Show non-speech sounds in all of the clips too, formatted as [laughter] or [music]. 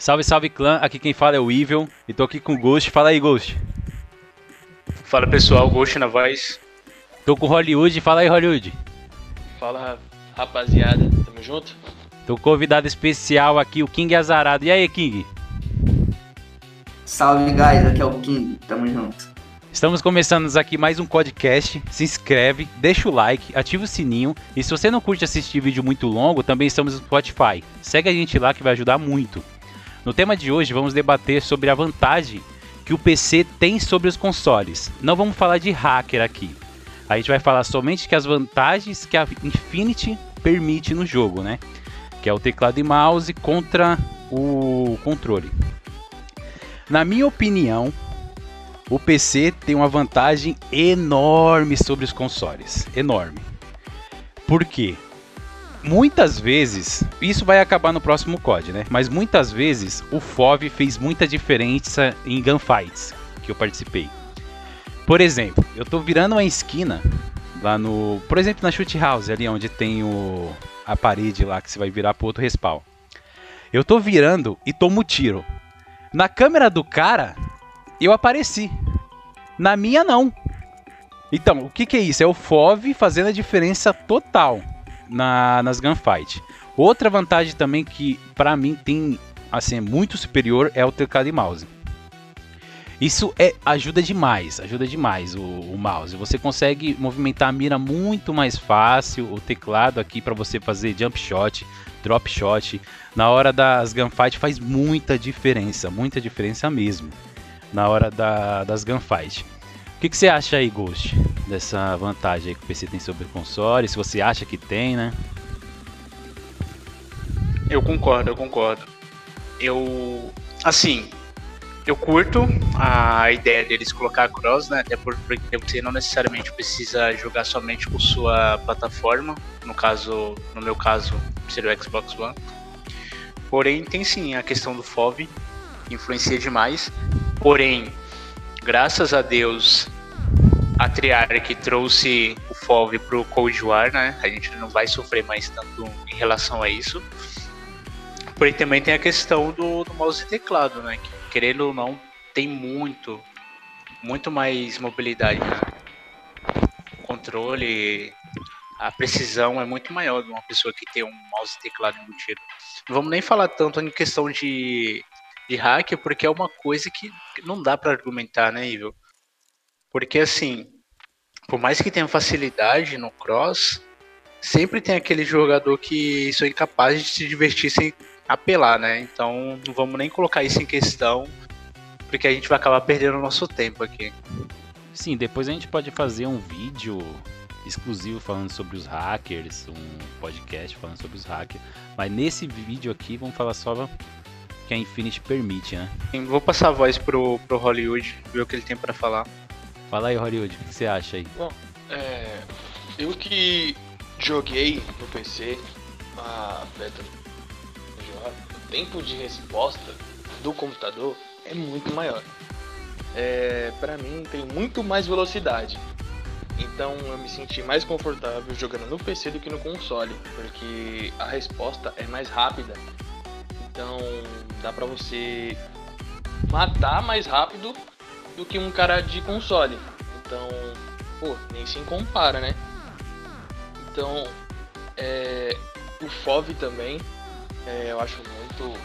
Salve, salve clã, aqui quem fala é o Evil e tô aqui com o Ghost. Fala aí, Ghost. Fala pessoal, Ghost na voz. Tô com o Hollywood, fala aí, Hollywood. Fala rapaziada, tamo junto? Tô com convidado especial aqui, o King Azarado. E aí, King? Salve, guys, aqui é o King, tamo junto. Estamos começando aqui mais um podcast. Se inscreve, deixa o like, ativa o sininho. E se você não curte assistir vídeo muito longo, também estamos no Spotify. Segue a gente lá que vai ajudar muito. No tema de hoje, vamos debater sobre a vantagem que o PC tem sobre os consoles. Não vamos falar de hacker aqui. A gente vai falar somente que as vantagens que a Infinity permite no jogo, né? Que é o teclado e mouse contra o controle. Na minha opinião, o PC tem uma vantagem enorme sobre os consoles. Enorme. Por quê? Muitas vezes, isso vai acabar no próximo COD, né? Mas muitas vezes o FOV fez muita diferença em gunfights que eu participei. Por exemplo, eu tô virando uma esquina lá no, por exemplo, na shoot house, ali onde tem o a parede lá que você vai virar pro outro respawn. Eu tô virando e tomo tiro. Na câmera do cara, eu apareci. Na minha não. Então, o que, que é isso? É o FOV fazendo a diferença total na, nas gunfight. Outra vantagem também que para mim tem assim é muito superior é o teclado e mouse. Isso é ajuda demais, ajuda demais o, o, mouse. Você consegue movimentar a mira muito mais fácil. O teclado aqui para você fazer jump shot, drop shot, na hora das gunfight faz muita diferença, muita diferença mesmo. Na hora da, das gunfight. O que, que você acha aí, Ghost, dessa vantagem que o PC tem sobre o console? Se você acha que tem, né? Eu concordo, eu concordo. Eu. Assim, eu curto a ideia deles colocar cross, né? Até porque você não necessariamente precisa jogar somente com sua plataforma. No caso, no meu caso, seria o Xbox One. Porém, tem sim a questão do FOV, influencia demais. Porém, graças a Deus, a Triarch trouxe o FOV pro Cold War, né? A gente não vai sofrer mais tanto em relação a isso. Porém, também tem a questão do, do mouse e teclado, né? Que, querendo ou não, tem muito, muito mais mobilidade, né? O controle, a precisão é muito maior de uma pessoa que tem um mouse e teclado embutido. Não vamos nem falar tanto em questão de de hacker, porque é uma coisa que não dá para argumentar, né, Ivo? Porque assim, por mais que tenha facilidade no cross, sempre tem aquele jogador que são incapazes de se divertir sem apelar, né? Então não vamos nem colocar isso em questão, porque a gente vai acabar perdendo o nosso tempo aqui. Sim, depois a gente pode fazer um vídeo exclusivo falando sobre os hackers, um podcast falando sobre os hackers. Mas nesse vídeo aqui vamos falar só que a Infinity permite, né? Vou passar a voz pro, pro Hollywood, ver o que ele tem para falar. Fala aí, Hollywood, o que você acha aí? Bom, é, eu que joguei no PC a beta o tempo de resposta do computador é muito maior. É, para mim tem muito mais velocidade. Então eu me senti mais confortável jogando no PC do que no console, porque a resposta é mais rápida então dá pra você matar mais rápido do que um cara de console. Então, pô, nem se compara, né? Então, é, o FOV também é, eu acho muito,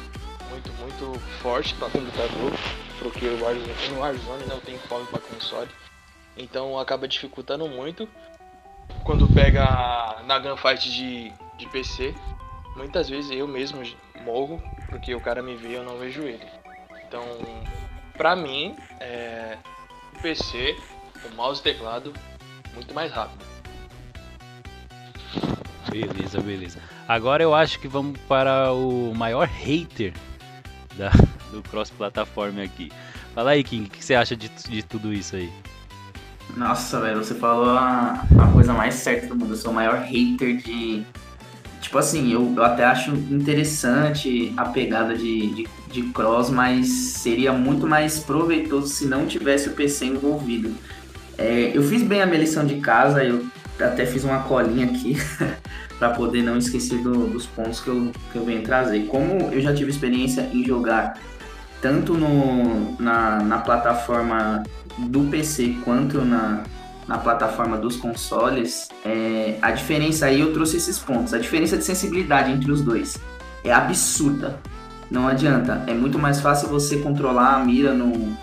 muito, muito forte para computador, porque o Warzone, no Warzone não tem FOV para console. Então acaba dificultando muito quando pega na gunfight de, de PC. Muitas vezes eu mesmo morro porque o cara me vê e eu não vejo ele. Então, pra mim, é, o PC, o mouse e teclado, muito mais rápido. Beleza, beleza. Agora eu acho que vamos para o maior hater da, [laughs] do cross-plataforma aqui. Fala aí, King, o que você acha de, de tudo isso aí? Nossa, velho, você falou a, a coisa mais certa do mundo. Eu sou o maior hater de Tipo assim, eu, eu até acho interessante a pegada de, de, de, cross, mas seria muito mais proveitoso se não tivesse o PC envolvido. É, eu fiz bem a minha lição de casa, eu até fiz uma colinha aqui [laughs] para poder não esquecer do, dos pontos que eu, que eu venho trazer. Como eu já tive experiência em jogar tanto no, na, na plataforma do PC quanto na, na plataforma dos consoles, é, a diferença aí eu trouxe esses pontos. A diferença de sensibilidade entre os dois é absurda. Não adianta. É muito mais fácil você controlar a mira no,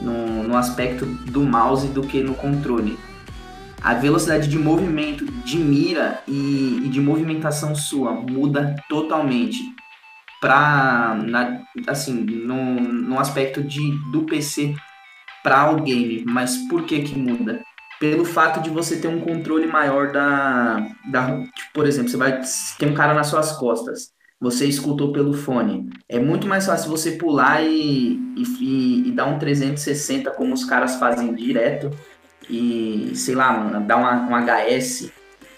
no, no aspecto do mouse do que no controle. A velocidade de movimento de mira e, e de movimentação sua muda totalmente para assim no, no aspecto de do PC para o game. Mas por que que muda? Pelo fato de você ter um controle maior da, da tipo, por exemplo, você vai ter um cara nas suas costas você escutou pelo fone. É muito mais fácil você pular e, e, e, dar um 360 como os caras fazem direto e, sei lá, mano, dar uma, um HS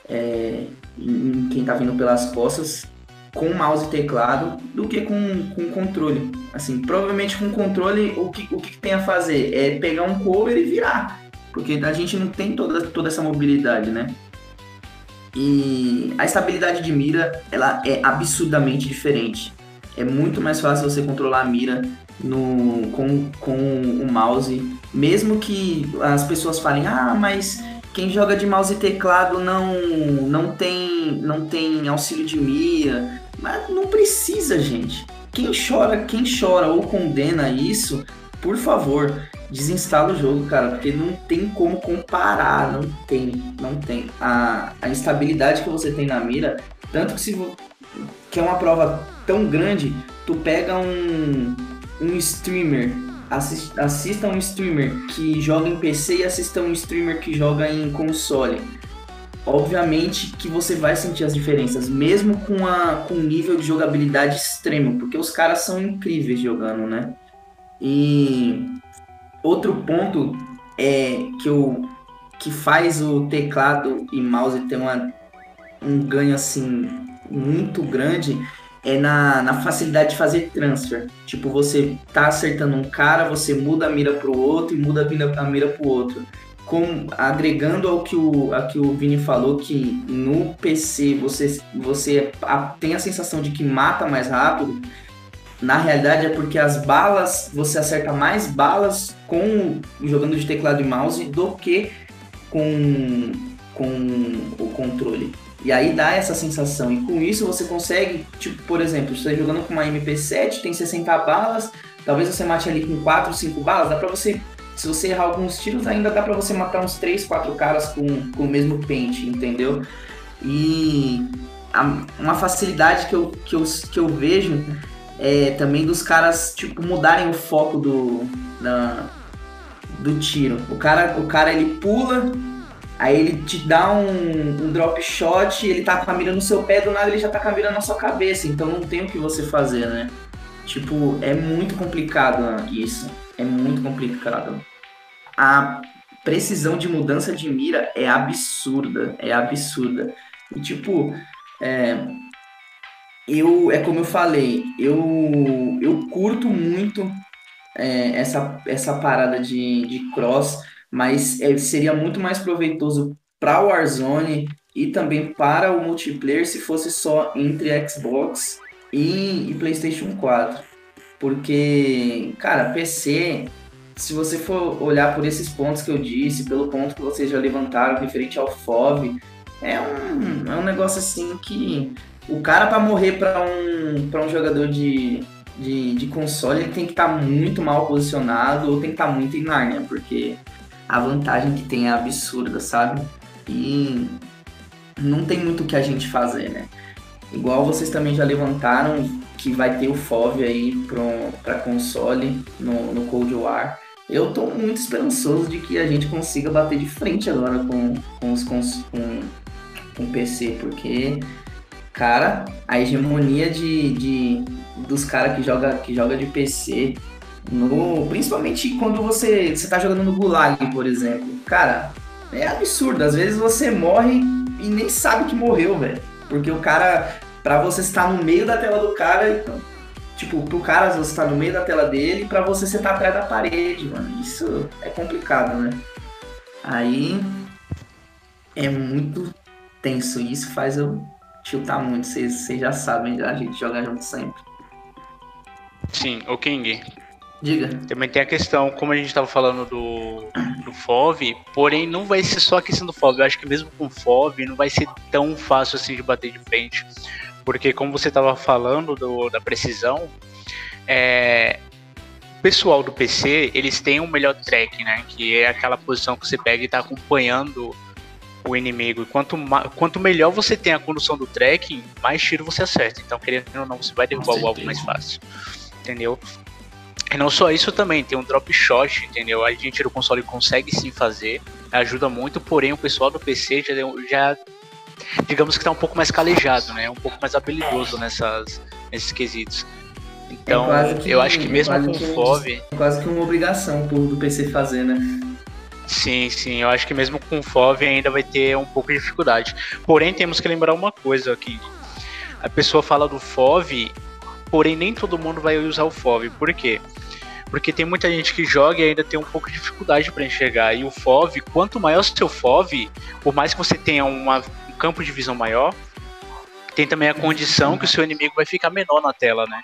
é, em quem tá vindo pelas costas com mouse e teclado do que com, com controle. Assim, provavelmente com controle o que, o que tem a fazer é pegar um cover e virar, porque a gente não tem toda, toda essa mobilidade, né? E a estabilidade de mira, ela é absurdamente diferente. É muito mais fácil você controlar a mira no, com, com o mouse, mesmo que as pessoas falem, ah, mas quem joga de mouse e teclado não, não, tem, não tem auxílio de mira. Mas não precisa, gente. Quem chora, quem chora ou condena isso, por favor, desinstala o jogo, cara, porque não tem como comparar, não tem, não tem. A, a instabilidade que você tem na mira, tanto que se que é uma prova tão grande, tu pega um, um streamer, assist, assista um streamer que joga em PC e assista um streamer que joga em console. Obviamente que você vai sentir as diferenças, mesmo com, a, com um nível de jogabilidade extremo, porque os caras são incríveis jogando, né? E outro ponto é que, o, que faz o teclado e mouse ter uma, um ganho assim muito grande é na, na facilidade de fazer transfer. Tipo, você tá acertando um cara, você muda a mira pro outro e muda a mira, a mira pro outro. Com, agregando ao que o, que o Vini falou, que no PC você, você a, tem a sensação de que mata mais rápido, na realidade é porque as balas, você acerta mais balas com jogando de teclado e mouse do que com, com o controle. E aí dá essa sensação. E com isso você consegue, tipo, por exemplo, você está jogando com uma MP7, tem 60 balas, talvez você mate ali com 4, 5 balas, dá pra você. Se você errar alguns tiros, ainda dá pra você matar uns 3, 4 caras com, com o mesmo pente, entendeu? E a, uma facilidade que eu, que eu, que eu vejo é, também dos caras, tipo, mudarem o foco do, do tiro. O cara, o cara, ele pula, aí ele te dá um, um drop shot, ele tá com a mira no seu pé, do nada ele já tá com a mira na sua cabeça, então não tem o que você fazer, né? Tipo, é muito complicado isso. É muito complicado. A precisão de mudança de mira é absurda. É absurda. E tipo, é, eu é como eu falei, eu, eu curto muito é, essa, essa parada de, de cross, mas é, seria muito mais proveitoso para o Warzone e também para o multiplayer se fosse só entre Xbox e, e PlayStation 4. Porque, cara, PC, se você for olhar por esses pontos que eu disse, pelo ponto que vocês já levantaram referente ao FOV, é um, é um negócio assim que o cara para morrer para um, pra um jogador de, de, de console, ele tem que estar tá muito mal posicionado ou tem que estar tá muito em Narnia, porque a vantagem que tem é absurda, sabe? E não tem muito o que a gente fazer, né? Igual vocês também já levantaram que vai ter o FOV aí para console no, no Cold War. Eu tô muito esperançoso de que a gente consiga bater de frente agora com, com os com, com, com PC, porque Cara, a hegemonia de, de dos caras que joga, que joga de PC, no, principalmente quando você, você tá jogando no Gulag, por exemplo. Cara, é absurdo. Às vezes você morre e nem sabe que morreu, velho. Porque o cara, pra você estar no meio da tela do cara, então, tipo, pro cara você tá no meio da tela dele, pra você você tá atrás da parede, mano. Isso é complicado, né? Aí é muito tenso. Isso faz eu chutar muito, vocês já sabem, a gente joga junto sempre. Sim, o King. Diga. Também tem a questão, como a gente estava falando do, do FOV, porém não vai ser só a questão do FOV. Eu acho que mesmo com FOV não vai ser tão fácil assim de bater de frente. Porque como você estava falando do, da precisão, é, o pessoal do PC, eles têm um melhor track, né? Que é aquela posição que você pega e está acompanhando o inimigo. E quanto, quanto melhor você tem a condução do tracking, mais tiro você acerta. Então, querendo ou não, você vai derrubar o alvo mais fácil. Entendeu? E não só isso também, tem um drop shot, entendeu? A gente do console consegue sim fazer, ajuda muito, porém o pessoal do PC já, já digamos que tá um pouco mais calejado, né? Um pouco mais habilidoso nessas, nesses quesitos. Então, é que, eu acho que mesmo com o FOV. É quase que uma obrigação do PC fazer, né? Sim, sim, eu acho que mesmo com FOV ainda vai ter um pouco de dificuldade. Porém, temos que lembrar uma coisa aqui. A pessoa fala do FOV porém nem todo mundo vai usar o FOV. Por quê? Porque tem muita gente que joga e ainda tem um pouco de dificuldade para enxergar. E o FOV, quanto maior o seu FOV, por mais que você tenha uma, um campo de visão maior, tem também a condição que o seu inimigo vai ficar menor na tela, né?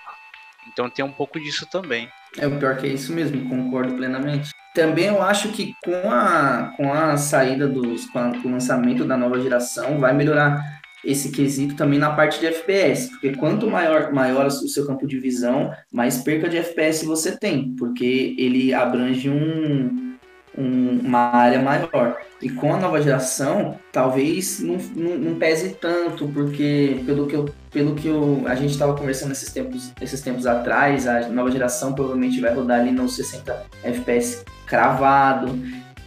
Então tem um pouco disso também. É o pior que é isso mesmo, concordo plenamente. Também eu acho que com a, com a saída dos. Com, a, com o lançamento da nova geração, vai melhorar esse quesito também na parte de FPS, porque quanto maior, maior o seu campo de visão, mais perca de FPS você tem, porque ele abrange um, um, uma área maior. E com a nova geração, talvez não, não, não pese tanto, porque pelo que, eu, pelo que eu, a gente estava conversando esses tempos, esses tempos atrás, a nova geração provavelmente vai rodar ali nos 60 FPS cravado.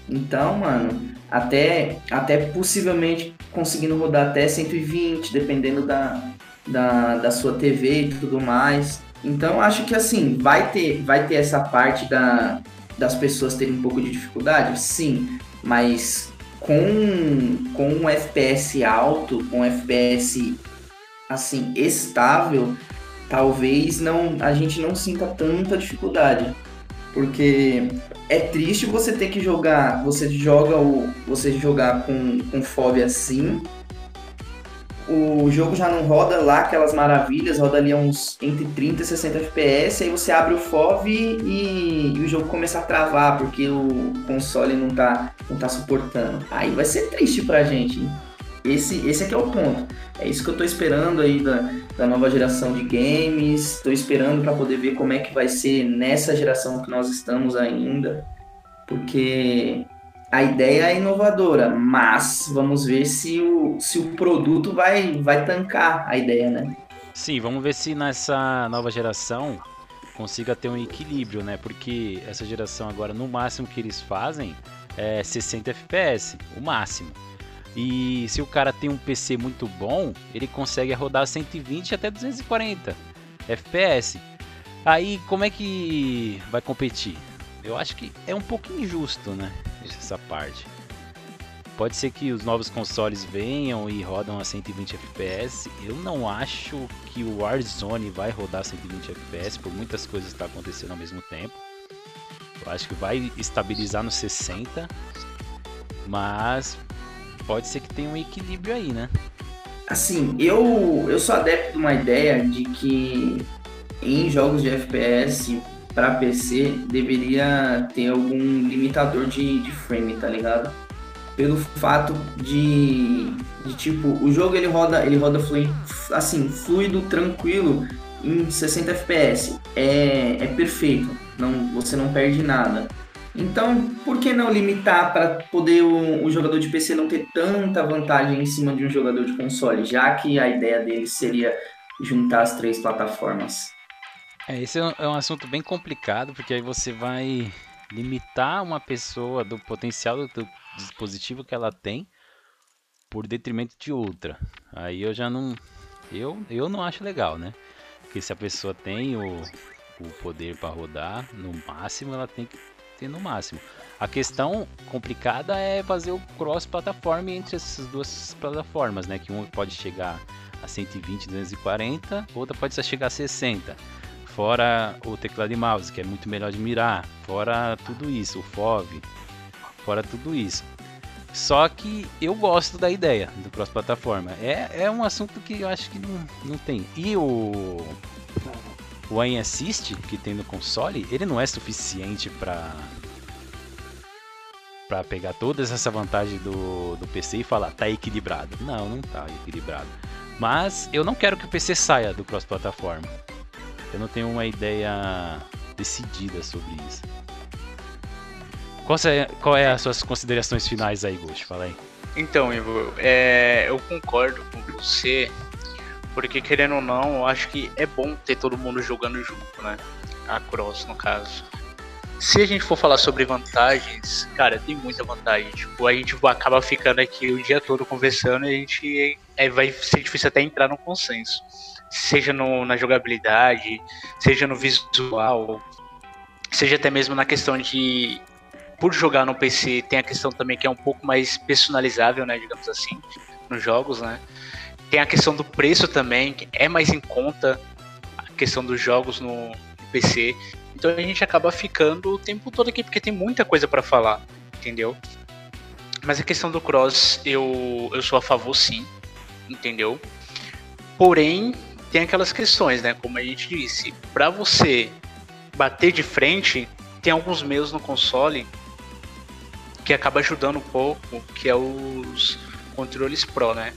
Então, mano, até, até possivelmente conseguindo rodar até 120, dependendo da, da, da sua TV e tudo mais. Então acho que assim, vai ter, vai ter essa parte da, das pessoas terem um pouco de dificuldade, sim, mas com, com um FPS alto, com um FPS assim, estável, talvez não a gente não sinta tanta dificuldade. Porque é triste você ter que jogar, você joga o, você jogar com, com FOV assim, o jogo já não roda lá aquelas maravilhas, roda ali uns entre 30 e 60 FPS, aí você abre o FOV e, e, o jogo começa a travar porque o console não tá, não tá suportando. Aí vai ser triste pra gente. Esse, esse aqui é o ponto. É isso que eu tô esperando aí da, da nova geração de games. Estou esperando para poder ver como é que vai ser nessa geração que nós estamos ainda. Porque a ideia é inovadora, mas vamos ver se o, se o produto vai, vai tancar a ideia, né? Sim, vamos ver se nessa nova geração consiga ter um equilíbrio, né? Porque essa geração agora, no máximo que eles fazem é 60 FPS, o máximo. E se o cara tem um PC muito bom, ele consegue rodar 120 até 240 FPS. Aí como é que vai competir? Eu acho que é um pouco injusto, né? Essa parte. Pode ser que os novos consoles venham e rodam a 120 FPS. Eu não acho que o Warzone vai rodar 120 FPS por muitas coisas que tá acontecendo ao mesmo tempo. Eu acho que vai estabilizar no 60. Mas pode ser que tenha um equilíbrio aí, né? Assim, eu, eu sou adepto de uma ideia de que em jogos de FPS para PC deveria ter algum limitador de, de frame, tá ligado? Pelo fato de, de tipo, o jogo ele roda, ele roda fluido, assim, fluido, tranquilo em 60 FPS. É, é perfeito, não, você não perde nada. Então, por que não limitar para poder o, o, jogador de PC não ter tanta vantagem em cima de um jogador de console, já que a ideia dele seria juntar as três plataformas? É, esse é um assunto bem complicado, porque aí você vai limitar uma pessoa do potencial do dispositivo que ela tem por detrimento de outra. Aí eu já não. Eu, eu não acho legal, né? Porque se a pessoa tem o, o poder para rodar, no máximo ela tem que ter no máximo. A questão complicada é fazer o cross-plataforma entre essas duas plataformas, né? Que uma pode chegar a 120, 240, outra pode chegar a 60. Fora o teclado e mouse, que é muito melhor de mirar. Fora tudo isso, o FOV. Fora tudo isso. Só que eu gosto da ideia do cross-plataforma. É, é um assunto que eu acho que não, não tem. E o. O Aim Assist que tem no console, ele não é suficiente para para pegar todas essa vantagem do, do PC e falar tá equilibrado. Não, não tá equilibrado. Mas eu não quero que o PC saia do cross-plataforma. Eu não tenho uma ideia decidida sobre isso. Qual é, qual é as suas considerações finais aí, Ghost? Fala aí. Então, Ivo, é, eu concordo com você, porque querendo ou não, eu acho que é bom ter todo mundo jogando junto, né? A Cross, no caso. Se a gente for falar sobre vantagens, cara, tem muita vantagem. Tipo, a gente acaba ficando aqui o dia todo conversando e a gente é, vai ser difícil até entrar num consenso. Seja no, na jogabilidade, seja no visual, seja até mesmo na questão de por jogar no PC, tem a questão também que é um pouco mais personalizável, né, digamos assim, nos jogos, né? Tem a questão do preço também, que é mais em conta a questão dos jogos no PC. Então a gente acaba ficando o tempo todo aqui porque tem muita coisa para falar, entendeu? Mas a questão do cross, eu, eu sou a favor sim, entendeu? Porém, tem aquelas questões, né? Como a gente disse, para você bater de frente, tem alguns meios no console que acaba ajudando um pouco, que é os controles Pro, né?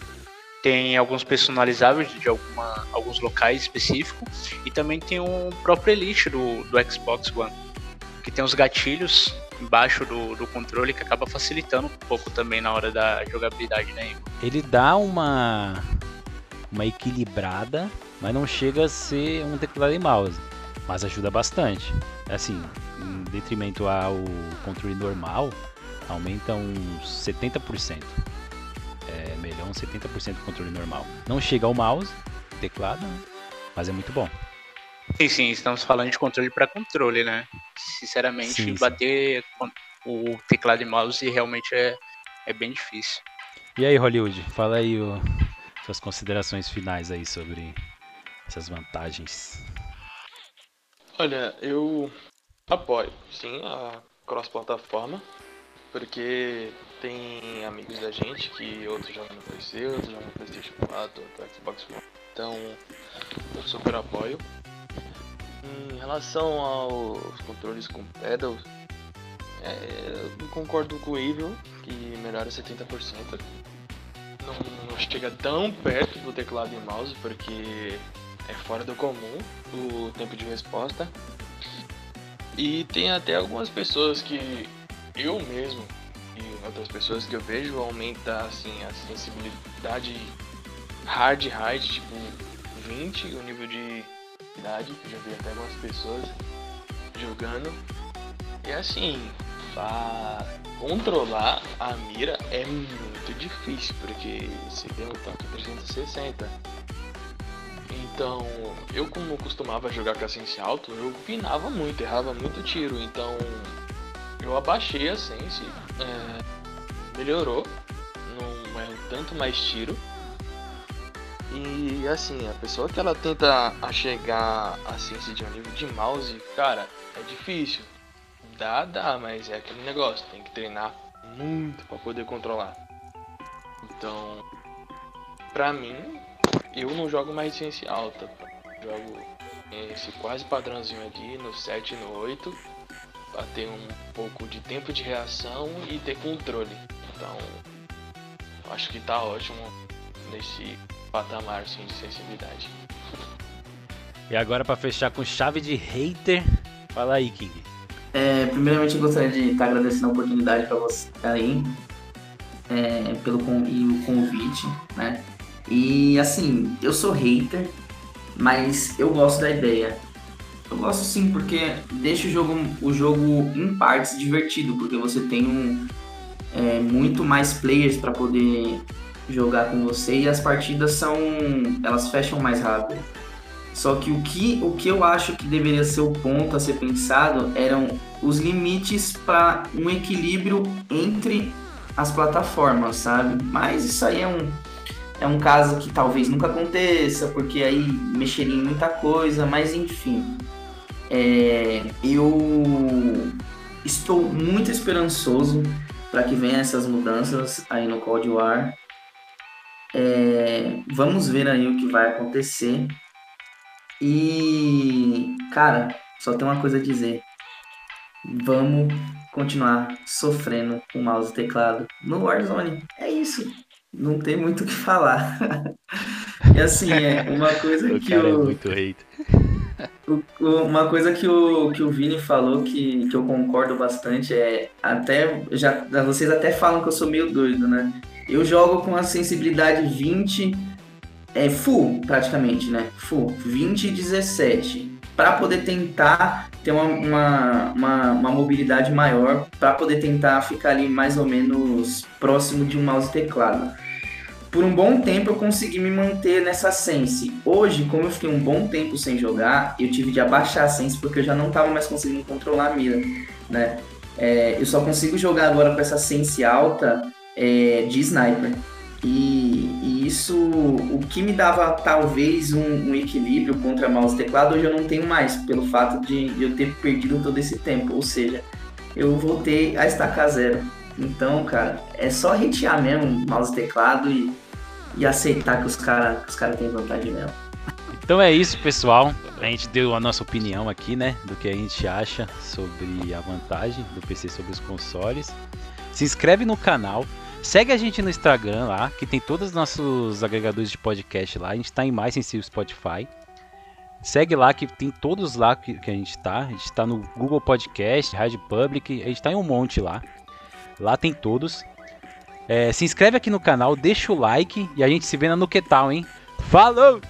Tem alguns personalizáveis de alguma, alguns locais específicos e também tem o próprio Elite do, do Xbox One, que tem os gatilhos embaixo do, do controle que acaba facilitando um pouco também na hora da jogabilidade, né? Ele dá uma uma equilibrada, mas não chega a ser um teclado e mouse, mas ajuda bastante. Assim, em detrimento ao controle normal, aumenta uns 70%. É melhor uns 70% do controle normal. Não chega ao mouse, teclado, né? mas é muito bom. Sim, sim, estamos falando de controle para controle, né? Sinceramente, sim, sim. bater o teclado e mouse realmente é, é bem difícil. E aí, Hollywood, fala aí o, suas considerações finais aí sobre essas vantagens. Olha, eu apoio sim a cross-plataforma porque tem amigos da gente que outros jogam no PC, outros jogam no Playstation 4, outro Xbox One. Então eu super apoio. Em relação aos controles com pedal, é, eu concordo com o Evil, que melhora 70%. Não, não chega tão perto do teclado e mouse, porque é fora do comum o tempo de resposta. E tem até algumas pessoas que eu mesmo e outras pessoas que eu vejo aumenta assim a sensibilidade hard hard tipo 20 o nível de idade já vi até algumas pessoas jogando e assim pra controlar a mira é muito difícil porque você tem um tanque 360 então eu como costumava jogar com a sense alto eu pinava muito errava muito tiro então eu abaixei a Sense, é, melhorou, não é tanto mais tiro. E assim, a pessoa que ela tenta chegar a Sense de um nível de mouse, cara, é difícil. Dá, dá, mas é aquele negócio, tem que treinar muito para poder controlar. Então, pra mim, eu não jogo mais ciência alta. Jogo esse quase padrãozinho aqui no 7 e no 8 a ter um pouco de tempo de reação e ter controle. Então, acho que tá ótimo nesse patamar assim, de sensibilidade. E agora para fechar com chave de hater, fala aí, King. É, primeiramente eu gostaria de estar agradecendo a oportunidade para você aí é, pelo e o convite, né? E assim, eu sou hater, mas eu gosto da ideia. Eu gosto sim, porque deixa o jogo, o jogo em partes divertido, porque você tem um, é, muito mais players para poder jogar com você e as partidas são. elas fecham mais rápido. Só que o que, o que eu acho que deveria ser o ponto a ser pensado eram os limites para um equilíbrio entre as plataformas, sabe? Mas isso aí é um, é um caso que talvez nunca aconteça, porque aí mexeria em muita coisa, mas enfim. É, eu estou muito esperançoso para que venham essas mudanças aí no Cold War. É, vamos ver aí o que vai acontecer. E, cara, só tem uma coisa a dizer. Vamos continuar sofrendo com mouse e teclado no Warzone. É isso. Não tem muito o que falar. e assim, é uma coisa O que cara é o, muito hate. o- o- uma coisa que o, que o Vini falou que, que eu concordo bastante é até já vocês até falam que eu sou meio doido, né? Eu jogo com a sensibilidade 20 é full praticamente, né? Full 20 e 17 para poder tentar ter uma, uma, uma mobilidade maior, para poder tentar ficar ali mais ou menos próximo de um mouse e teclado por um bom tempo eu consegui me manter nessa sense. Hoje, como eu fiquei um bom tempo sem jogar, eu tive de abaixar a sense porque eu já não estava mais conseguindo controlar a mira, né? É, eu só consigo jogar agora com essa sense alta é, de sniper. E, e isso, o que me dava talvez um, um equilíbrio contra mouse e teclado, hoje eu não tenho mais, pelo fato de, eu ter perdido todo esse tempo. Ou seja, eu voltei a estacar zero. Então, cara, é só hatear mesmo mouse e teclado e, e aceitar que os caras os cara têm vantagem mesmo. Então é isso, pessoal. A gente deu a nossa opinião aqui, né? Do que a gente acha sobre a vantagem do PC sobre os consoles. Se inscreve no canal. Segue a gente no Instagram lá, que tem todos os nossos agregadores de podcast lá. A gente tá em mais o Spotify. Segue lá que tem todos lá que, que a gente tá. A gente tá no Google Podcast, Rádio Public, a gente tá em um monte lá. Lá tem todos. É, se inscreve aqui no canal, deixa o like e a gente se vê na Nuquetal, hein? Falou!